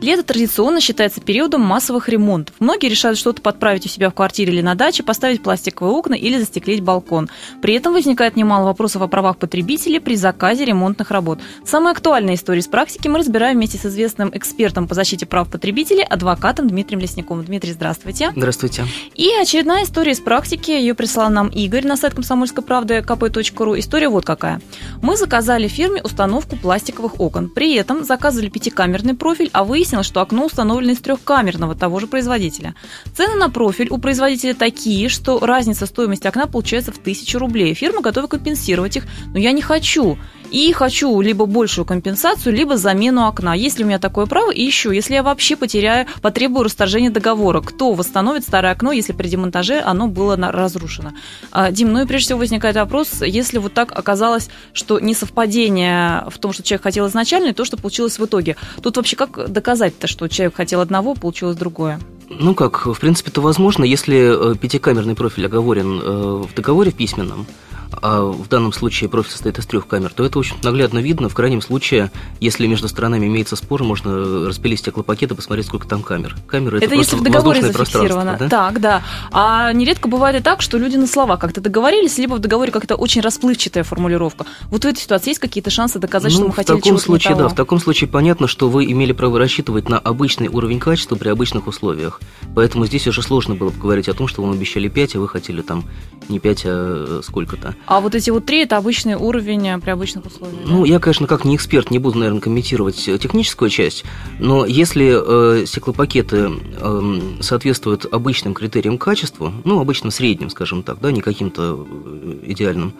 Лето традиционно считается периодом массовых ремонтов. Многие решают что-то подправить у себя в квартире или на даче, поставить пластиковые окна или застеклить балкон. При этом возникает немало вопросов о правах потребителей при заказе ремонтных работ. Самые актуальные истории с практики мы разбираем вместе с известным экспертом по защите прав потребителей, адвокатом Дмитрием Лесниковым. Дмитрий, здравствуйте. Здравствуйте. И очередная история из практики. Ее прислал нам Игорь на сайт комсомольской правды kp.ru. История вот какая. Мы заказали фирме установку пластиковых окон. При этом заказывали пятикамерный профиль, а выяснилось, выяснилось, что окно установлено из трехкамерного того же производителя. Цены на профиль у производителя такие, что разница стоимости окна получается в тысячу рублей. Фирма готова компенсировать их, но я не хочу. И хочу либо большую компенсацию, либо замену окна. Есть ли у меня такое право? И еще, если я вообще потеряю, потребую расторжения договора, кто восстановит старое окно, если при демонтаже оно было разрушено? А, Дим, ну и прежде всего возникает вопрос, если вот так оказалось, что несовпадение в том, что человек хотел изначально, и то, что получилось в итоге. Тут вообще как доказать-то, что человек хотел одного, получилось другое? Ну как, в принципе, это возможно, если э, пятикамерный профиль оговорен э, в договоре в письменном, а в данном случае профиль состоит из трех камер, то это очень наглядно видно. В крайнем случае, если между сторонами имеется спор, можно распилить стеклопакет и посмотреть, сколько там камер. Камеры это, это если в договоре зафиксировано. Да? Так, да. А нередко бывает и так, что люди на слова как-то договорились, либо в договоре как-то очень расплывчатая формулировка. Вот в этой ситуации есть какие-то шансы доказать, ну, что мы хотели в таком чего-то случае, да, в таком случае понятно, что вы имели право рассчитывать на обычный уровень качества при обычных условиях. Поэтому здесь уже сложно было бы говорить о том, что вам обещали 5, а вы хотели там не 5, а сколько-то. А вот эти вот три это обычный уровень э, при обычных условиях. Ну, я, конечно, как не эксперт, не буду, наверное, комментировать э, техническую часть, но если э, стеклопакеты э, соответствуют обычным критериям качества, ну, обычно средним, скажем так, да, не каким-то э, идеальным,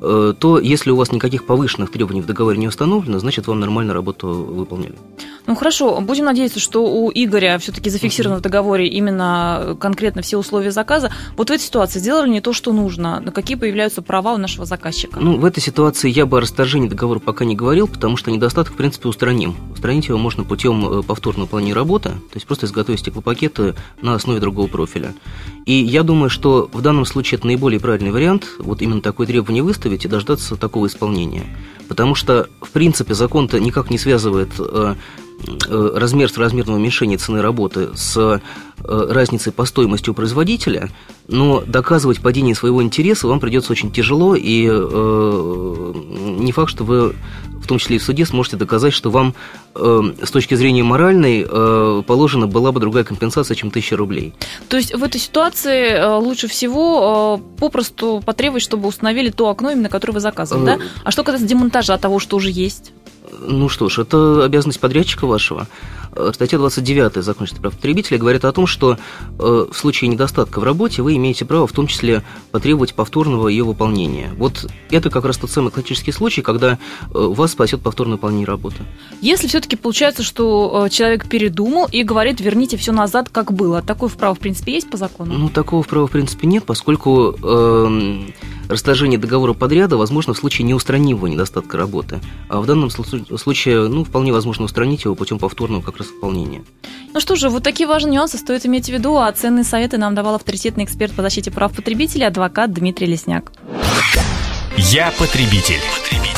э, то если у вас никаких повышенных требований в договоре не установлено, значит, вам нормально работу выполнили. Ну хорошо, будем надеяться, что у Игоря все-таки зафиксировано в договоре именно конкретно все условия заказа. Вот в этой ситуации сделали не то, что нужно. На какие появляются права у нашего заказчика? Ну, в этой ситуации я бы о расторжении договора пока не говорил, потому что недостаток, в принципе, устраним. Устранить его можно путем э, повторного выполнения работы, то есть просто изготовить стеклопакеты на основе другого профиля. И я думаю, что в данном случае это наиболее правильный вариант, вот именно такое требование выставить и дождаться такого исполнения. Потому что, в принципе, закон-то никак не связывает э, Э, размер размерного уменьшения цены работы с разницей по стоимости у производителя, но доказывать падение своего интереса вам придется очень тяжело, и э, не факт, что вы в том числе и в суде сможете доказать, что вам с точки зрения моральной э, положена была бы другая компенсация, чем 1000 рублей. То есть в этой ситуации э, лучше всего э, попросту потребовать, чтобы установили то окно, именно которое вы заказывали, да? А что касается демонтажа того, что уже есть? Ну что ж, это обязанность подрядчика вашего. Э, статья 29 Закона прав потребителя говорит о том, что э, в случае недостатка в работе вы имеете право в том числе потребовать повторного ее выполнения. Вот это как раз тот самый классический случай, когда э, вас спасет повторное выполнение работы. Если все-таки получается, что человек передумал и говорит, верните все назад, как было, такое вправо в принципе есть по закону? Ну, такого вправо в принципе нет, поскольку э, расторжение договора подряда возможно в случае неустранимого недостатка работы. А в данном случае, ну, вполне возможно устранить его путем повторного как раз выполнения. Ну что же, вот такие важные нюансы стоит иметь в виду, а ценные советы нам давал авторитетный эксперт по защите прав потребителей, адвокат Дмитрий Лесняк. Я потребитель. потребитель.